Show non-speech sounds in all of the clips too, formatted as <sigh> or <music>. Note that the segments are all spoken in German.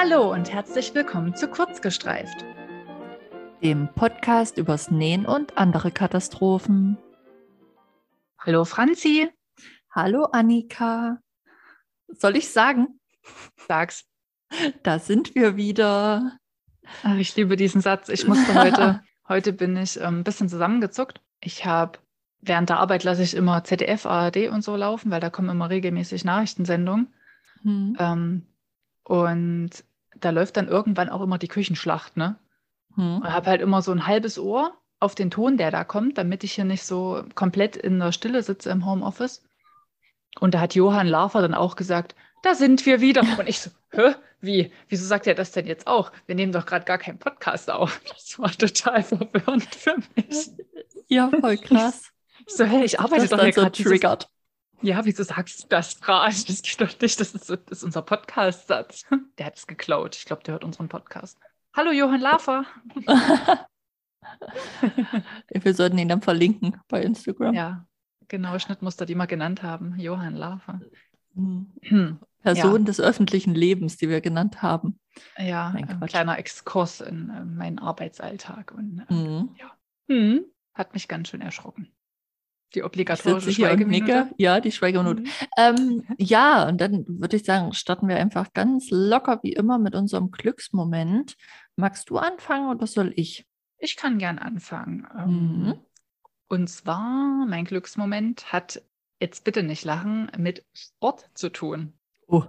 Hallo und herzlich willkommen zu Kurzgestreift, dem Podcast übers Nähen und andere Katastrophen. Hallo Franzi. Hallo Annika. Soll ich sagen? Sag's. Da sind wir wieder. Ach, ich liebe diesen Satz. Ich musste heute, <laughs> heute bin ich ähm, ein bisschen zusammengezuckt. Ich habe während der Arbeit lasse ich immer ZDF, ARD und so laufen, weil da kommen immer regelmäßig Nachrichtensendungen. Hm. Ähm, und da läuft dann irgendwann auch immer die Küchenschlacht, ne? Hm. Ich habe halt immer so ein halbes Ohr auf den Ton, der da kommt, damit ich hier nicht so komplett in der Stille sitze im Homeoffice. Und da hat Johann Lafer dann auch gesagt, da sind wir wieder. <laughs> Und ich so, hä? Wie? Wieso sagt er das denn jetzt auch? Wir nehmen doch gerade gar keinen Podcast auf. <laughs> Das war total verwirrend für mich. Ja, voll <laughs> krass. So, hey, ich arbeite das doch hier gerade. triggert. Ja, wieso sagst du das gerade? Das geht doch nicht. Das ist, das ist unser Podcast-Satz. Der hat es geklaut. Ich glaube, der hört unseren Podcast. Hallo, Johann Lafer. <laughs> Wir sollten ihn dann verlinken bei Instagram. Ja, genau. Schnittmuster, die wir genannt haben. Johann Lafer. Mhm. Person ja. des öffentlichen Lebens, die wir genannt haben. Ja, ein kleiner Exkurs in äh, meinen Arbeitsalltag. Und, äh, mhm. ja. Mhm. Hat mich ganz schön erschrocken. Die obligatorische Schweigeminute. Ja, die Schweigeminute. Mhm. Ähm, ja, und dann würde ich sagen, starten wir einfach ganz locker wie immer mit unserem Glücksmoment. Magst du anfangen oder soll ich? Ich kann gern anfangen. Ähm, mhm. Und zwar, mein Glücksmoment hat, jetzt bitte nicht lachen, mit Sport zu tun. Oh.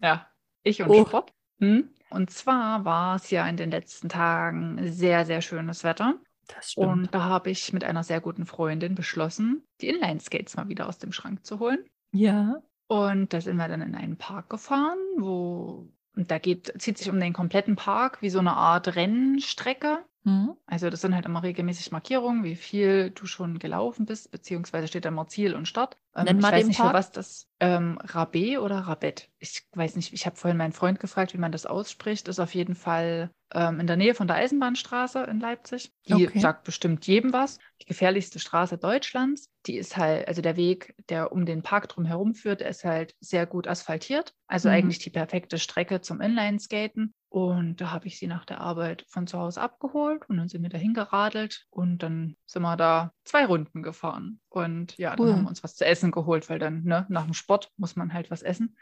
Ja, ich und oh. Sport. Hm? Und zwar war es ja in den letzten Tagen sehr, sehr schönes Wetter. Das stimmt. Und da habe ich mit einer sehr guten Freundin beschlossen, die Inline-Skates mal wieder aus dem Schrank zu holen. Ja. Und da sind wir dann in einen Park gefahren, wo und da geht, zieht sich um den kompletten Park wie so eine Art Rennstrecke. Mhm. Also das sind halt immer regelmäßig Markierungen, wie viel du schon gelaufen bist, beziehungsweise steht da immer Ziel und Start. Ähm, Nenn mal ich weiß den nicht, Park. für was das ähm, Rabé oder Rabet. Ich weiß nicht, ich habe vorhin meinen Freund gefragt, wie man das ausspricht. Ist auf jeden Fall ähm, in der Nähe von der Eisenbahnstraße in Leipzig. Die Okay. sagt bestimmt jedem was. Die gefährlichste Straße Deutschlands. Die ist halt, also der Weg, der um den Park drum herum führt, der ist halt sehr gut asphaltiert. Also Mhm. eigentlich die perfekte Strecke zum Inlineskaten. Und da habe ich sie nach der Arbeit von zu Hause abgeholt und dann sind wir dahin geradelt und dann sind wir da zwei Runden gefahren. Und ja, dann Cool. haben wir uns was zu essen geholt, weil dann ne, nach dem Sport muss man halt was essen.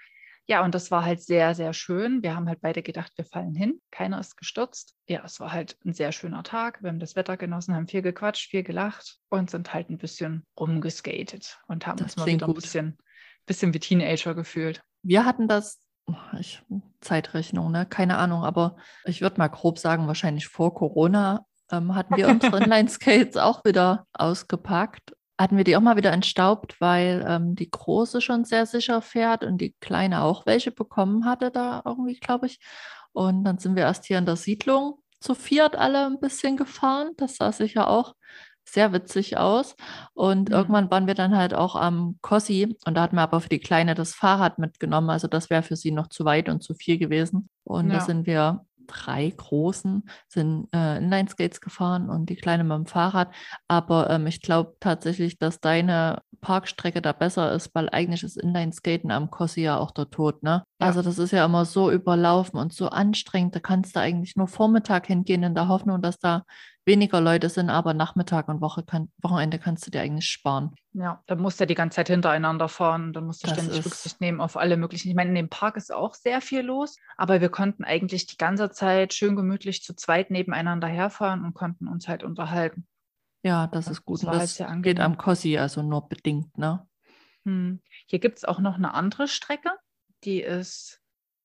Ja, und das war halt sehr, sehr schön. Wir haben halt beide gedacht, wir fallen hin. Keiner ist gestürzt. Ja, es war halt ein sehr schöner Tag. Wir haben das Wetter genossen, haben viel gequatscht, viel gelacht und sind halt ein bisschen rumgeskatet und haben Das uns mal wieder ein gut. bisschen, bisschen wie Teenager gefühlt. Wir hatten das, ich, Zeitrechnung, ne? Keine Ahnung, aber ich würde mal grob sagen, wahrscheinlich vor Corona ähm, hatten wir unsere <laughs> Inline-Skates auch wieder ausgepackt. Hatten wir die auch mal wieder entstaubt, weil ähm, die große schon sehr sicher fährt und die kleine auch welche bekommen hatte da irgendwie, glaube ich. Und dann sind wir erst hier in der Siedlung zu viert alle ein bisschen gefahren. Das sah sicher auch sehr witzig aus. Und Mhm. irgendwann waren wir dann halt auch am Kossi und da hatten wir aber für die Kleine das Fahrrad mitgenommen. Also das wäre für sie noch zu weit und zu viel gewesen. Und da Ja. sind wir drei großen, sind äh, Inline-Skates gefahren und die Kleine mit dem Fahrrad. Aber ähm, ich glaube tatsächlich, dass deine Parkstrecke da besser ist, weil eigentlich ist Inline-Skaten am Kossi ja auch der Tod, ne? Ja. Also das ist ja immer so überlaufen und so anstrengend. Da kannst du eigentlich nur Vormittag hingehen in der Hoffnung, dass da weniger Leute sind, aber Nachmittag und Woche kann, Wochenende kannst du dir eigentlich sparen. Ja, da musst du die ganze Zeit hintereinander fahren. Dann musst du Das ständig Rücksicht nehmen auf alle möglichen. Ich meine, in dem Park ist auch sehr viel los, aber wir konnten eigentlich die ganze Zeit schön gemütlich zu zweit nebeneinander herfahren und konnten uns halt unterhalten. Ja, das Ja, ist gut. das Und halt das sehr geht am Kossi also nur bedingt, ne? Hm. Hier gibt es auch noch eine andere Strecke, die ist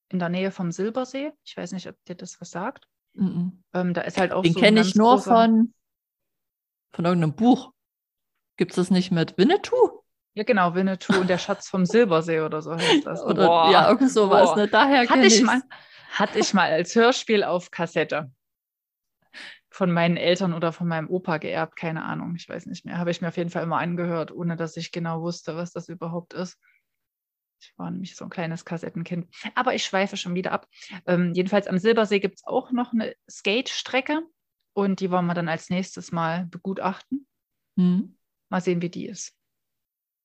in der Nähe vom Silbersee. Ich weiß nicht, ob dir das was sagt. Mhm. Ähm, da ist halt auch Den so kenne ich nur großer- von, von irgendeinem Buch. Gibt es das nicht mit Winnetou? Ja, genau, Winnetou und der Schatz vom Silbersee oder so heißt das. Oder Boah. ja, irgend sowas. Ne? Daher Hatte ich ich's. mal, hatte ich mal als Hörspiel auf Kassette. Von meinen Eltern oder von meinem Opa geerbt, keine Ahnung, ich weiß nicht mehr. Habe ich mir auf jeden Fall immer angehört, ohne dass ich genau wusste, was das überhaupt ist. Ich war nämlich so ein kleines Kassettenkind. Aber ich schweife schon wieder ab. Ähm, jedenfalls am Silbersee gibt es auch noch eine Skate-Strecke und die wollen wir dann als nächstes mal begutachten. Hm. Mal sehen, wie die ist.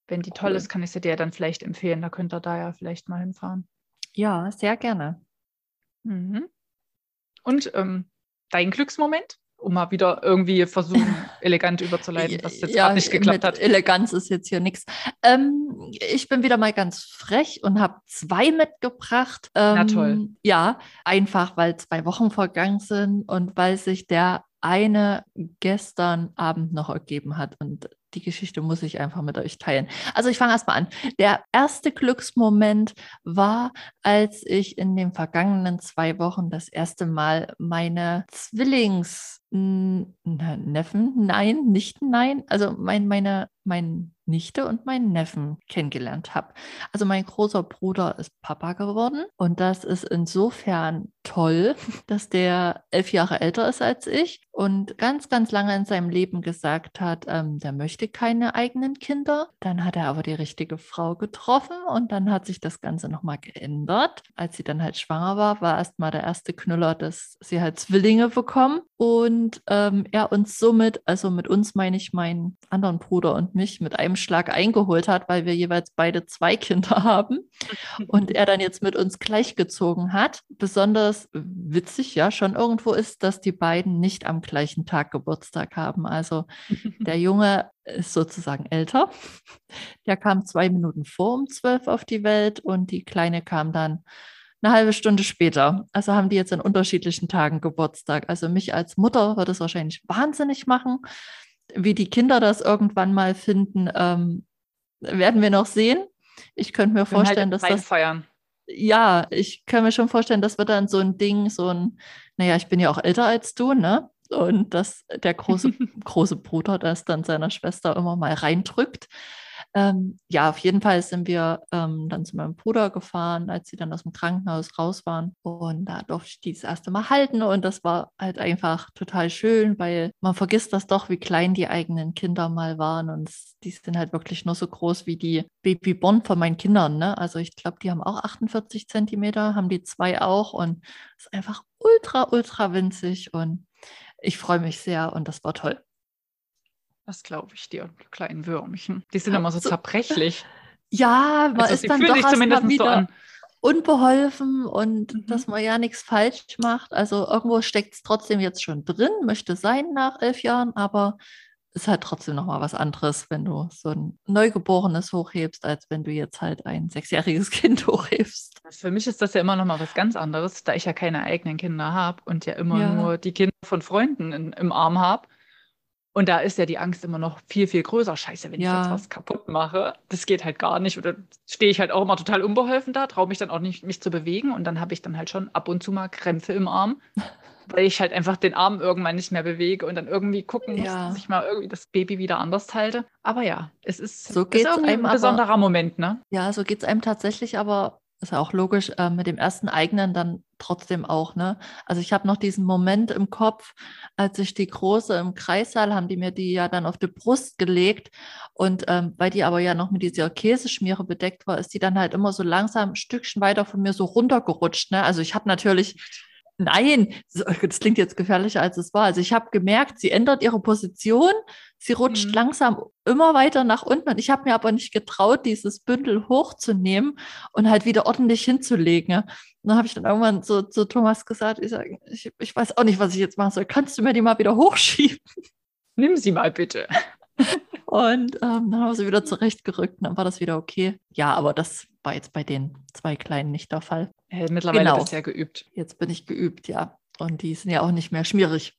Wenn die toll Cool. ist, kann ich sie dir dann vielleicht empfehlen. Da könnt ihr da ja vielleicht mal hinfahren. Ja, sehr gerne. Mhm. Und ähm, dein Glücksmoment? Um mal wieder irgendwie versuchen, <laughs> elegant überzuleiten, was jetzt ja, gerade nicht geklappt hat. Eleganz ist jetzt hier nichts. Ähm, ich bin wieder mal ganz frech und habe zwei mitgebracht. Ähm, Na toll. Ja, einfach weil zwei Wochen vergangen sind und weil sich der eine gestern Abend noch ergeben hat. Und die Geschichte muss ich einfach mit euch teilen. Also ich fange erstmal an. Der erste Glücksmoment war, als ich in den vergangenen zwei Wochen das erste Mal meine Zwillings Neffen, nein, nicht nein, also mein, meine, mein Nichte und meinen Neffen kennengelernt habe. Also mein großer Bruder ist Papa geworden und das ist insofern toll, <laughs> dass der elf Jahre älter ist als ich und ganz, ganz lange in seinem Leben gesagt hat, ähm, der möchte keine eigenen Kinder. Dann hat er aber die richtige Frau getroffen und dann hat sich das Ganze nochmal geändert. Als sie dann halt schwanger war, war erstmal der erste Knüller, dass sie halt Zwillinge bekommen und ähm, er uns somit, also mit uns meine ich meinen anderen Bruder und mich, mit einem Schlag eingeholt hat, weil wir jeweils beide zwei <laughs> Kinder haben und er dann jetzt mit uns gleichgezogen hat. Besonders witzig, ja, schon irgendwo ist, dass die beiden nicht am gleichen Tag Geburtstag haben. Also <laughs> der Junge ist sozusagen älter. Der kam zwei Minuten vor um zwölf auf die Welt und die Kleine kam dann eine halbe Stunde später. Also haben die jetzt an unterschiedlichen Tagen Geburtstag. Also mich als Mutter wird es wahrscheinlich wahnsinnig machen. Wie die Kinder das irgendwann mal finden, ähm, werden wir noch sehen. Ich könnte mir Dann vorstellen, halt dass das feiern. ja, ich kann mir schon vorstellen, das wird dann so ein Ding, so ein, naja, ich bin ja auch älter als du, ne? Und dass der große, <laughs> große Bruder das dann seiner Schwester immer mal reindrückt. Ähm, ja, auf jeden Fall sind wir ähm, dann zu meinem Bruder gefahren, als sie dann aus dem Krankenhaus raus waren. Und da durfte ich die das erste Mal halten. Und das war halt einfach total schön, weil man vergisst das doch, wie klein die eigenen Kinder mal waren. Und die sind halt wirklich nur so groß wie die Babyborn von meinen Kindern. Ne? Also ich glaube, die haben auch 48 Zentimeter, haben die zwei auch. Und es ist einfach ultra, ultra winzig. Und ich freue mich sehr und das war toll. Das glaube ich dir, du kleinen Würmchen. Die sind immer so zerbrechlich. <laughs> Ja, man Also ist dann doch sich erst mal zumindest so wieder an. unbeholfen und Mhm. dass man ja nichts falsch macht. Also irgendwo steckt es trotzdem jetzt schon drin, möchte sein nach elf Jahren, aber ist halt trotzdem nochmal was anderes, wenn du so ein Neugeborenes hochhebst, als wenn du jetzt halt ein sechsjähriges <laughs> Kind hochhebst. Für mich ist das ja immer noch mal was ganz anderes, da ich ja keine eigenen Kinder habe und ja immer Ja. nur die Kinder von Freunden in, im Arm habe. Und da ist ja die Angst immer noch viel, viel größer. Scheiße, wenn Ja. ich jetzt was kaputt mache, das geht halt gar nicht. Oder stehe ich halt auch immer total unbeholfen da, traue mich dann auch nicht, mich zu bewegen. Und dann habe ich dann halt schon ab und zu mal Krämpfe im Arm, <laughs> weil ich halt einfach den Arm irgendwann nicht mehr bewege und dann irgendwie gucken muss, Ja. dass ich mal irgendwie das Baby wieder anders halte. Aber ja, es ist, So ist geht's irgendwie einem ein aber- besonderer Moment, ne? Ja, so geht es einem tatsächlich, aber ist ja auch logisch, äh, mit dem ersten eigenen dann trotzdem auch, ne? Also ich habe noch diesen Moment im Kopf, als ich die große im Kreissaal, haben die mir die ja dann auf die Brust gelegt und ähm, weil die aber ja noch mit dieser Käseschmiere bedeckt war, ist die dann halt immer so langsam ein Stückchen weiter von mir so runtergerutscht, ne? Also ich habe natürlich Nein, so- <laughs> das klingt jetzt gefährlicher, als es war. Also ich habe gemerkt, sie ändert ihre Position, sie rutscht Mhm. langsam immer weiter nach unten und ich habe mir aber nicht getraut, dieses Bündel hochzunehmen und halt wieder ordentlich hinzulegen. Und dann habe ich dann irgendwann so zu Thomas gesagt, ich, sag, ich, ich weiß auch nicht, was ich jetzt machen soll. Kannst du mir die mal wieder hochschieben? <laughs> Nimm sie mal bitte. <laughs> Und ähm, dann haben wir sie wieder zurechtgerückt und dann war das wieder okay. Ja, aber das war jetzt bei den zwei Kleinen nicht der Fall. Äh, mittlerweile Genau. bist du ja geübt. Jetzt bin ich geübt, ja. Und die sind ja auch nicht mehr schmierig.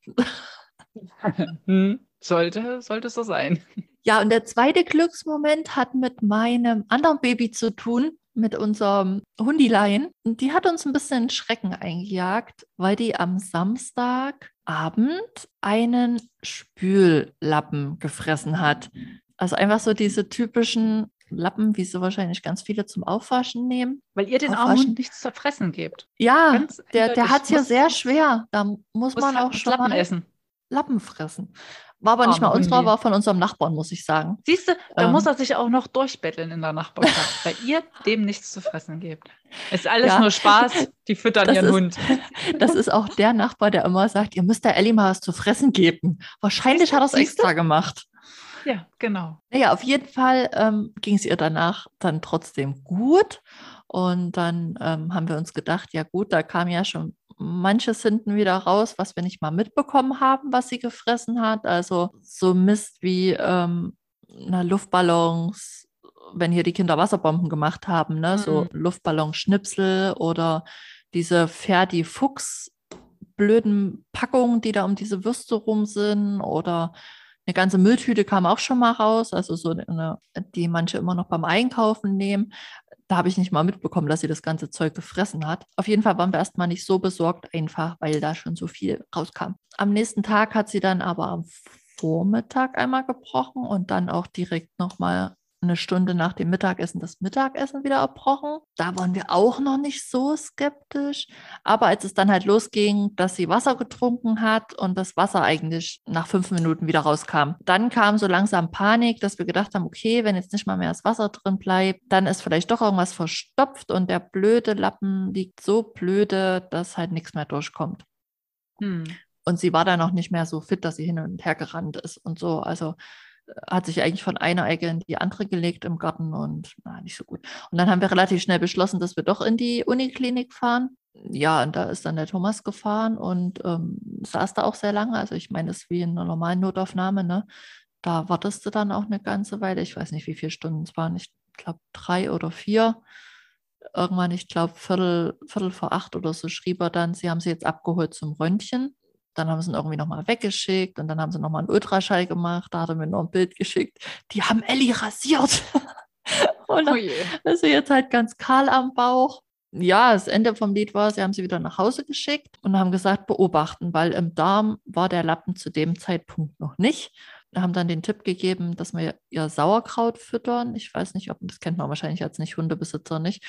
Hm, <laughs> sollte, sollte so sein. Ja, und der zweite Glücksmoment hat mit meinem anderen Baby zu tun, mit unserem Hundilein. Und die hat uns ein bisschen Schrecken eingejagt, weil die am Samstagabend einen Spüllappen gefressen hat. Also einfach so diese typischen Lappen, wie sie wahrscheinlich ganz viele zum Aufwaschen nehmen. Weil ihr den armen Aufwaschen. Nichts zu fressen gebt. Ja, Ganz der, der hat es ja sehr schwer. Da muss Muss man auch schon Lappen essen. Lappen fressen. War aber nicht mal unserer, war von unserem Nachbarn, muss ich sagen. Siehst du, da Ähm. muss er sich auch noch durchbetteln in der Nachbarschaft, <laughs> weil ihr dem nichts zu fressen gebt. Ist alles Ja. nur Spaß, <laughs> die füttern Das ihren ist- Hund. <laughs> Das ist auch der Nachbar, der immer sagt, ihr müsst der Ellie mal was zu fressen geben. Wahrscheinlich Siehst hat er es du? extra gemacht. Ja, genau. Naja, auf jeden Fall ähm, ging es ihr danach dann trotzdem gut. Und dann ähm, haben wir uns gedacht, ja gut, da kam ja schon manches hinten wieder raus, was wir nicht mal mitbekommen haben, was sie gefressen hat. Also so Mist wie ähm, na, Luftballons, wenn hier die Kinder Wasserbomben gemacht haben, ne? Mhm. so Luftballonschnipsel oder diese Ferdi Fuchs blöden Packungen, die da um diese Würste rum sind oder eine ganze Mülltüte kam auch schon mal raus, also so eine, die manche immer noch beim Einkaufen nehmen. Da habe ich nicht mal mitbekommen, dass sie das ganze Zeug gefressen hat. Auf jeden Fall waren wir erstmal nicht so besorgt, einfach weil da schon so viel rauskam. Am nächsten Tag hat sie dann aber am Vormittag einmal gebrochen und dann auch direkt nochmal eine Stunde nach dem Mittagessen das Mittagessen wieder erbrochen. Da waren wir auch noch nicht so skeptisch. Aber als es dann halt losging, dass sie Wasser getrunken hat und das Wasser eigentlich nach fünf Minuten wieder rauskam, dann kam so langsam Panik, dass wir gedacht haben, okay, wenn jetzt nicht mal mehr das Wasser drin bleibt, dann ist vielleicht doch irgendwas verstopft und der blöde Lappen liegt so blöde, dass halt nichts mehr durchkommt. Hm. Und sie war dann noch nicht mehr so fit, dass sie hin und her gerannt ist und so. Also hat sich eigentlich von einer Ecke in die andere gelegt im Garten und na, nicht so gut. Und dann haben wir relativ schnell beschlossen, dass wir doch in die Uniklinik fahren. Ja, und da ist dann der Thomas gefahren und ähm, saß da auch sehr lange. Also ich meine, es ist wie in einer normalen Notaufnahme, ne? Da wartest du dann auch eine ganze Weile. Ich weiß nicht, wie viele Stunden es waren. Ich glaube drei oder vier. Irgendwann, ich glaube, Viertel, Viertel vor acht oder so schrieb er dann, sie haben sie jetzt abgeholt zum Röntgen. Dann haben sie ihn irgendwie nochmal weggeschickt und dann haben sie nochmal einen Ultraschall gemacht. Da hat er mir noch ein Bild geschickt. Die haben Ellie rasiert. <laughs> und dann oh ist sie jetzt halt ganz kahl am Bauch. Ja, das Ende vom Lied war, sie haben sie wieder nach Hause geschickt und haben gesagt, beobachten, weil im Darm war der Lappen zu dem Zeitpunkt noch nicht. Wir haben dann den Tipp gegeben, dass wir ihr Sauerkraut füttern. Ich weiß nicht, ob das kennt man wahrscheinlich als nicht Hundebesitzer nicht.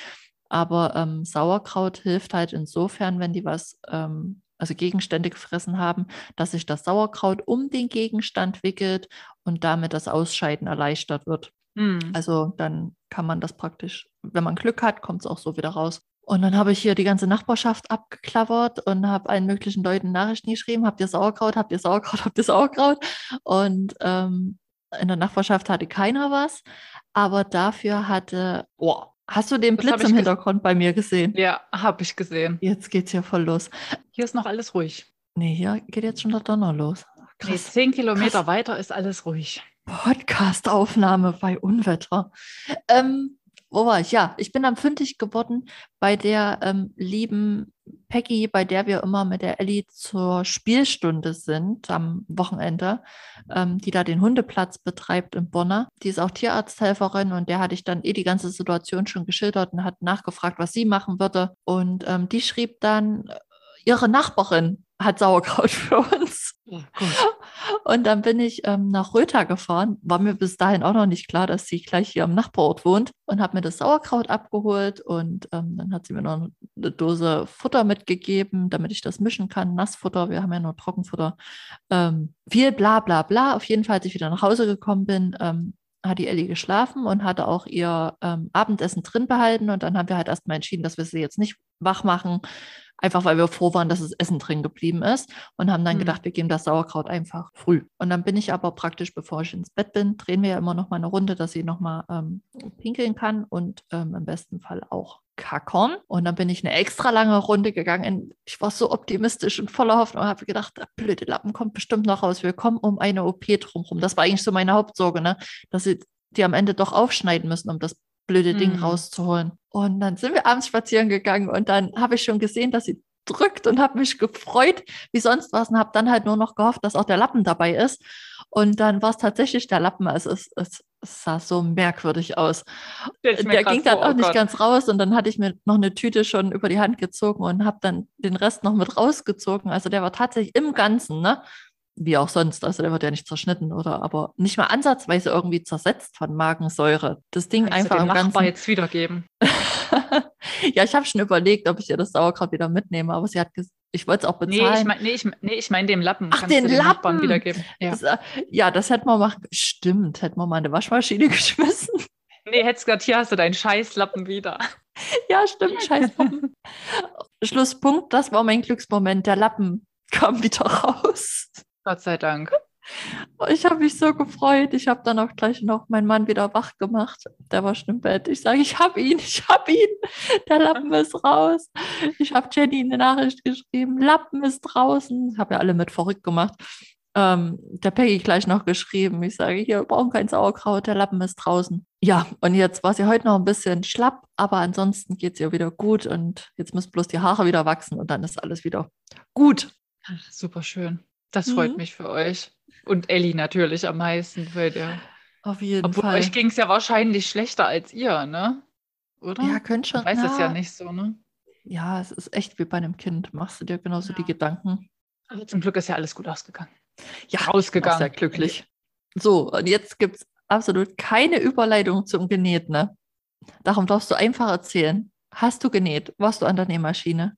Aber ähm, Sauerkraut hilft halt insofern, wenn die was ähm, also Gegenstände gefressen haben, dass sich das Sauerkraut um den Gegenstand wickelt und damit das Ausscheiden erleichtert wird. Mhm. Also dann kann man das praktisch, wenn man Glück hat, kommt es auch so wieder raus. Und dann habe ich hier die ganze Nachbarschaft abgeklappert und habe allen möglichen Leuten Nachrichten geschrieben, habt ihr Sauerkraut, habt ihr Sauerkraut, habt ihr Sauerkraut? Und ähm, in der Nachbarschaft hatte keiner was, aber dafür hatte, oh, Hast du den Blitz im Hintergrund bei mir gesehen? Ja, habe ich gesehen. Jetzt geht's hier voll los. Hier ist noch alles ruhig. Nee, hier geht jetzt schon der Donner los. Krass. Nee, zehn Kilometer Krass. weiter ist alles ruhig. Podcast-Aufnahme bei Unwetter. Ähm, wo war ich? Ja, ich bin dann fündig geworden bei der ähm, lieben Peggy, bei der wir immer mit der Ellie zur Spielstunde sind am Wochenende, ähm, die da den Hundeplatz betreibt in Bonner. Die ist auch Tierarzthelferin und der hatte ich dann eh die ganze Situation schon geschildert und hat nachgefragt, was sie machen würde. Und ähm, die schrieb dann, äh, ihre Nachbarin hat Sauerkraut für uns. Oh und dann bin ich ähm, nach Rötha gefahren. War mir bis dahin auch noch nicht klar, dass sie gleich hier am Nachbarort wohnt und habe mir das Sauerkraut abgeholt. Und ähm, dann hat sie mir noch eine Dose Futter mitgegeben, damit ich das mischen kann. Nassfutter, wir haben ja nur Trockenfutter. Ähm, viel bla bla bla. Auf jeden Fall, als ich wieder nach Hause gekommen bin, ähm, hat die Ellie geschlafen und hatte auch ihr ähm, Abendessen drin behalten. Und dann haben wir halt erstmal entschieden, dass wir sie jetzt nicht wach machen, einfach weil wir froh waren, dass das Essen drin geblieben ist und haben dann mhm. gedacht, wir geben das Sauerkraut einfach früh. Und dann bin ich aber praktisch, bevor ich ins Bett bin, drehen wir ja immer noch mal eine Runde, dass sie noch mal ähm, pinkeln kann und ähm, im besten Fall auch kackern. Und dann bin ich eine extra lange Runde gegangen. Ich war so optimistisch und voller Hoffnung und habe gedacht, der blöde Lappen kommt bestimmt noch raus. Wir kommen um eine OP drumherum. Das war eigentlich so meine Hauptsorge, ne? dass sie die am Ende doch aufschneiden müssen, um das blöde Ding mhm. rauszuholen. Und dann sind wir abends spazieren gegangen und dann habe ich schon gesehen, dass sie drückt und habe mich gefreut, wie sonst was und habe dann halt nur noch gehofft, dass auch der Lappen dabei ist. Und dann war es tatsächlich der Lappen. Also es, es, es sah so merkwürdig aus. Der ging dann auch oh nicht ganz raus und dann hatte ich mir noch eine Tüte schon über die Hand gezogen und habe dann den Rest noch mit rausgezogen. Also der war tatsächlich im Ganzen, ne? wie auch sonst. Also der wird ja nicht zerschnitten oder aber nicht mal ansatzweise irgendwie zersetzt von Magensäure. Das Ding Kannst einfach du dem im Ganzen. jetzt wiedergeben. <laughs> ja, ich habe schon überlegt, ob ich ihr das Sauerkraut wieder mitnehme, aber sie hat gesagt, ich wollte es auch bezahlen. Nee, ich meine nee, ich, nee, ich mein dem Lappen. Ach, Kannst den, den Lappen wiedergeben. Ja. Das, äh, ja, das hätten wir machen. Stimmt, hätten wir mal eine Waschmaschine <laughs> geschmissen. Nee, hättest gesagt, hier hast du deinen Scheißlappen wieder. <laughs> ja, stimmt, Scheißlappen. Schlusspunkt, das war mein Glücksmoment. Der Lappen kam wieder raus. Gott sei Dank. Ich habe mich so gefreut. Ich habe dann auch gleich noch meinen Mann wieder wach gemacht. Der war schon im Bett. Ich sage, ich habe ihn, ich habe ihn. Der Lappen ist raus. Ich habe Jenny eine Nachricht geschrieben. Lappen ist draußen. Ich habe ja alle mit verrückt gemacht. Ähm, der Peggy gleich noch geschrieben. Ich sage, hier, wir brauchen kein Sauerkraut. Der Lappen ist draußen. Ja, und jetzt war sie heute noch ein bisschen schlapp, aber ansonsten geht es ihr wieder gut. Und jetzt müssen bloß die Haare wieder wachsen und dann ist alles wieder gut. Ach, super schön. Das freut mhm. mich für euch. Und Ellie natürlich am meisten, weil der. Auf jeden Obwohl Fall. euch ging es ja wahrscheinlich schlechter als ihr, ne? Oder? Ja, könnte schon. Ich weiß es ja nicht so, ne? Ja, es ist echt wie bei einem Kind. Machst du dir genauso ja. die Gedanken. Aber zum Glück ist ja alles gut ausgegangen. Ja, ausgegangen. Sehr glücklich. So, und jetzt gibt es absolut keine Überleitung zum Genäht, ne? Darum darfst du einfach erzählen. Hast du genäht? Warst du an der Nähmaschine?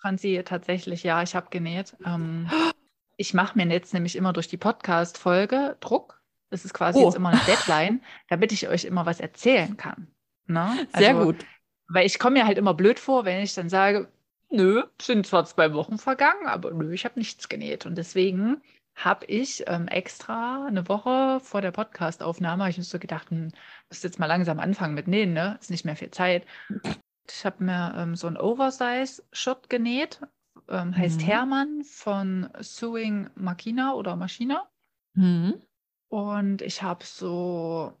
Franzi, tatsächlich, ja, ich habe genäht. Ähm, <gasps> ich mache mir jetzt nämlich immer durch die Podcast-Folge Druck. Das ist quasi oh. jetzt immer eine Deadline, <laughs> damit ich euch immer was erzählen kann. Ne? Also, Sehr gut. Weil ich komme mir halt immer blöd vor, wenn ich dann sage, nö, sind zwar zwei Wochen vergangen, aber nö, ich habe nichts genäht. Und deswegen habe ich ähm, extra eine Woche vor der Podcastaufnahme, ich habe so gedacht, hm, muss jetzt mal langsam anfangen mit Nähen, ne? Ist nicht mehr viel Zeit. <laughs> Ich habe mir ähm, so ein Oversize-Shirt genäht, ähm, heißt mhm. Hermann von Sewing Machina oder Maschina. Mhm. Und ich habe so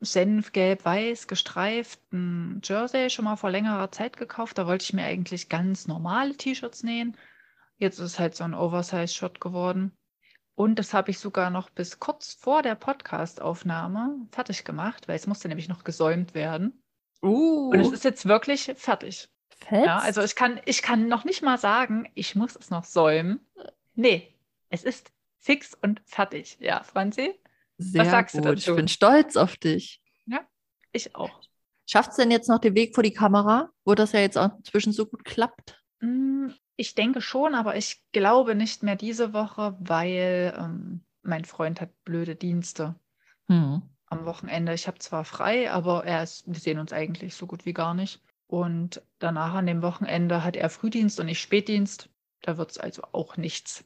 Senfgelb-Weiß gestreiften Jersey schon mal vor längerer Zeit gekauft. Da wollte ich mir eigentlich ganz normale T-Shirts nähen. Jetzt ist es halt so ein Oversize-Shirt geworden. Und das habe ich sogar noch bis kurz vor der Podcast-Aufnahme fertig gemacht, weil es musste nämlich noch gesäumt werden. Uh. Und es ist jetzt wirklich fertig. Ja, also ich kann, ich kann noch nicht mal sagen, ich muss es noch säumen. Nee, es ist fix und fertig. Ja, Franzi? Sehr Was sagst gut. du dazu? Ich bin stolz auf dich. Ja, ich auch. Schafft es denn jetzt noch den Weg vor die Kamera, wo das ja jetzt auch inzwischen so gut klappt? Mm, ich denke schon, aber ich glaube nicht mehr diese Woche, weil ähm, mein Freund hat blöde Dienste. Hm am Wochenende. Ich habe zwar frei, aber er ist, wir sehen uns eigentlich so gut wie gar nicht. Und danach an dem Wochenende hat er Frühdienst und ich Spätdienst. Da wird es also auch nichts.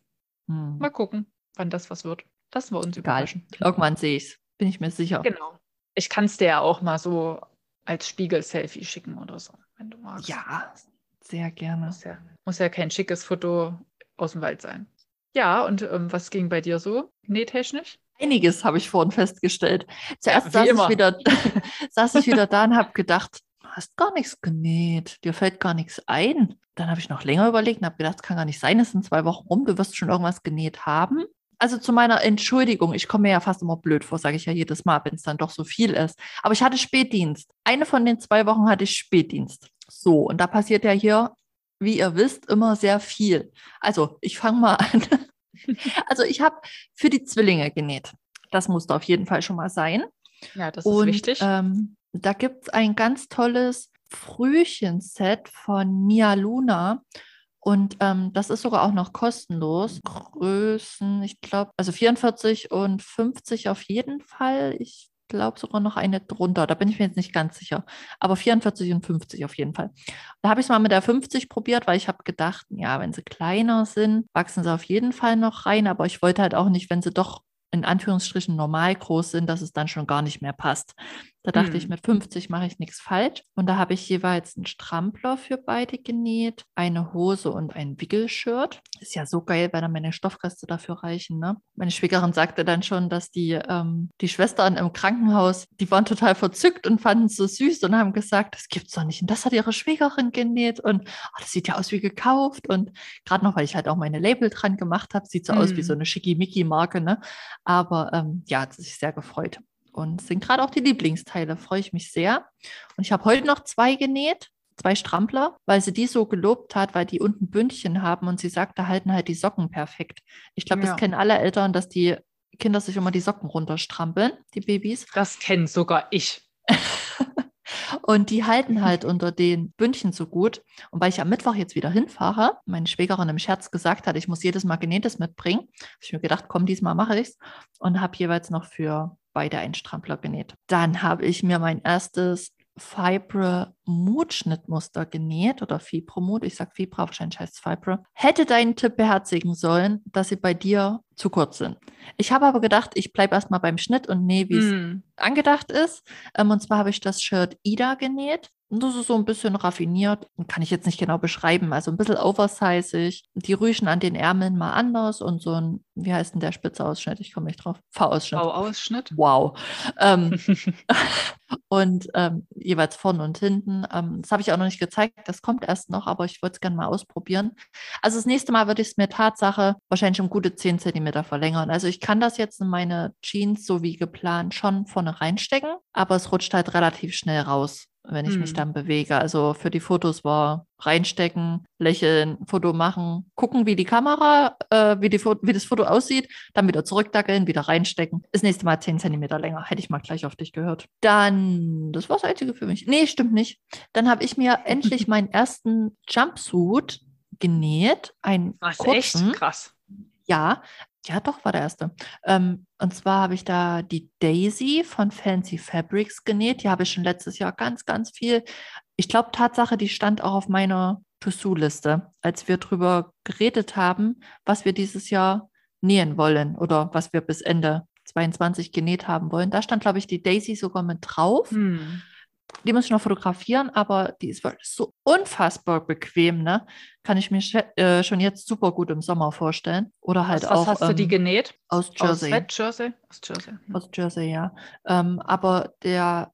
Hm. Mal gucken, wann das was wird. Das wir uns Egal. überraschen. Irgendwann sehe ich es, bin ich mir sicher. Genau. Ich kann es dir ja auch mal so als Spiegel-Selfie schicken oder so, wenn du magst. Ja, sehr gerne. Muss ja, muss ja kein schickes Foto aus dem Wald sein. Ja, und ähm, was ging bei dir so nähtechnisch? Einiges habe ich vorhin festgestellt. Zuerst ja, saß, ich wieder, <laughs> saß ich wieder da und habe gedacht, hast gar nichts genäht, dir fällt gar nichts ein. Dann habe ich noch länger überlegt und habe gedacht, kann gar nicht sein, es sind zwei Wochen rum, du wirst schon irgendwas genäht haben. Also zu meiner Entschuldigung, ich komme mir ja fast immer blöd vor, sage ich ja jedes Mal, wenn es dann doch so viel ist. Aber ich hatte Spätdienst. Eine von den zwei Wochen hatte ich Spätdienst. So, und da passiert ja hier, wie ihr wisst, immer sehr viel. Also, ich fange mal an. <laughs> Also ich habe für die Zwillinge genäht. Das musste auf jeden Fall schon mal sein. Ja, das ist Und, wichtig. Ähm, da gibt es ein ganz tolles Frühchenset von Mia Luna. Und ähm, das ist sogar auch noch kostenlos. Größen, ich glaube, also 44 und 50 auf jeden Fall. Ich glaube sogar noch eine drunter. Da bin ich mir jetzt nicht ganz sicher. Aber 44 und 50 auf jeden Fall. Da habe ich es mal mit der 50 probiert, weil ich habe gedacht, ja, wenn sie kleiner sind, wachsen sie auf jeden Fall noch rein. Aber ich wollte halt auch nicht, wenn sie doch in Anführungsstrichen normal groß sind, dass es dann schon gar nicht mehr passt. Da dachte hm. ich, mit 50 mache ich nichts falsch. Und da habe ich jeweils einen Strampler für beide genäht, eine Hose und ein Wickelshirt. Ist ja so geil, weil dann meine Stoffreste dafür reichen. Ne? Meine Schwägerin sagte dann schon, dass die, ähm, die Schwestern im Krankenhaus, die waren total verzückt und fanden es so süß und haben gesagt, das gibt's doch nicht. Und das hat ihre Schwägerin genäht und oh, das sieht ja aus wie gekauft. Und gerade noch, weil ich halt auch meine Label dran gemacht habe, sieht so hm. aus wie so hm. eine Schickimicki-Marke. Ne? Aber ähm, ja, hat sich sehr gefreut und sind gerade auch die Lieblingsteile. Freue ich mich sehr. Und ich habe heute noch zwei genäht, zwei Strampler, weil sie die so gelobt hat, weil die unten Bündchen haben und sie sagt, da halten halt die Socken perfekt. Ich glaube, ja. das kennen alle Eltern, dass die Kinder sich immer die Socken runterstrampeln, die Babys. Das kennen sogar ich. <laughs> Und die halten halt unter den Bündchen so gut. Und weil ich am Mittwoch jetzt wieder hinfahre, meine Schwägerin im Scherz gesagt hat, ich muss jedes Mal Genähtes mitbringen, habe ich mir gedacht, komm, diesmal mache ich es. Und habe jeweils noch für beide einen Strampler genäht. Dann habe ich mir mein erstes Fibre Mood Schnittmuster genäht oder Fibre Mood. Ich sag Fibra, wahrscheinlich heißt es Fibre. Hätte deinen Tipp beherzigen sollen, dass sie bei dir zu kurz sind. Ich habe aber gedacht, ich bleibe erstmal beim Schnitt und nähe, wie es Hm. angedacht ist. Ähm, und zwar habe ich das Shirt Ida genäht. Und das ist so ein bisschen raffiniert. Kann ich jetzt nicht genau beschreiben. Also ein bisschen oversizig. Die Rüschen an den Ärmeln mal anders und so ein, wie heißt denn der Spitze-Ausschnitt? Ich komme nicht drauf. V-Ausschnitt. V-Ausschnitt. Wow. Ähm, <laughs> und ähm, jeweils vorne und hinten. Ähm, das habe ich auch noch nicht gezeigt. Das kommt erst noch, aber ich wollte es gerne mal ausprobieren. Also das nächste Mal würde ich es mir Tatsache wahrscheinlich um gute 10 cm verlängern. Also ich kann das jetzt in meine Jeans so wie geplant schon vorne reinstecken, aber es rutscht halt relativ schnell raus wenn ich mich Hm. dann bewege. Also für die Fotos war reinstecken, lächeln, Foto machen, gucken, wie die Kamera, äh, wie, die, Fo- wie das Foto aussieht, dann wieder zurückdackeln, wieder reinstecken. Das nächste Mal 10 cm länger. Hätte ich mal gleich auf dich gehört. Dann, das war das Einzige für mich. Nee, stimmt nicht. Dann habe ich mir <laughs> endlich meinen ersten Jumpsuit genäht. Einen Was kurzen. echt krass. Ja, ja, doch, war der erste. Ähm, und zwar habe ich da die Daisy von Fancy Fabrics genäht. Die habe ich schon letztes Jahr ganz, ganz viel. Ich glaube, Tatsache, die stand auch auf meiner To-Do-Liste, als wir drüber geredet haben, was wir dieses Jahr nähen wollen oder was wir bis Ende 22 genäht haben wollen. Da stand, glaube ich, die Daisy sogar mit drauf. Hm. Die muss ich noch fotografieren, aber die ist wirklich so unfassbar bequem, ne? Kann ich mir äh, schon jetzt super gut im Sommer vorstellen. Oder halt Was, was auch hast du die ähm, genäht? aus Aus Jersey. Wet Jersey? Aus Jersey. Hm. Aus Jersey, ja. Ähm, aber der,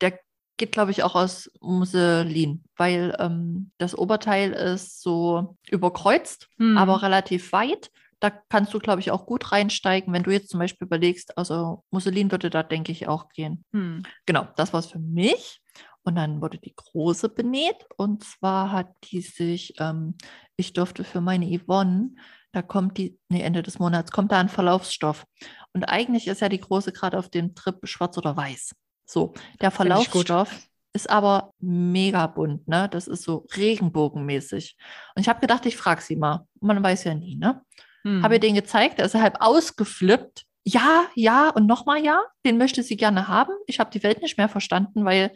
der geht, glaube ich, auch aus Musselin, weil ähm, das Oberteil ist so überkreuzt, Hm. aber relativ weit. Da kannst du, glaube ich, auch gut reinsteigen. Wenn du jetzt zum Beispiel überlegst, also Musselin würde da, denke ich, auch gehen. Hm. Genau, das war es für mich. Und dann wurde die große benäht. Und zwar hat die sich, ähm, ich durfte für meine Yvonne, da kommt die, nee, Ende des Monats, kommt da ein Verlaufsstoff. Und eigentlich ist ja die große gerade auf dem Trip schwarz oder weiß. So, der. Verlaufsstoff ist aber mega bunt, ne? Das ist so regenbogenmäßig. Und ich habe gedacht, ich frage sie mal. Man weiß ja nie, ne? Hm. Habe ihr den gezeigt, der ist halb ausgeflippt. Ja, ja und nochmal ja, den möchte sie gerne haben. Ich habe die Welt nicht mehr verstanden, weil